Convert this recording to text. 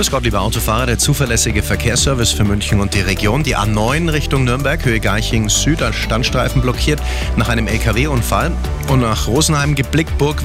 Grüß Gott, lieber Autofahrer, der zuverlässige Verkehrsservice für München und die Region. Die A9 Richtung Nürnberg, Höhe Garching Süd, als Standstreifen blockiert nach einem LKW-Unfall. Und nach Rosenheim geblickt, Burg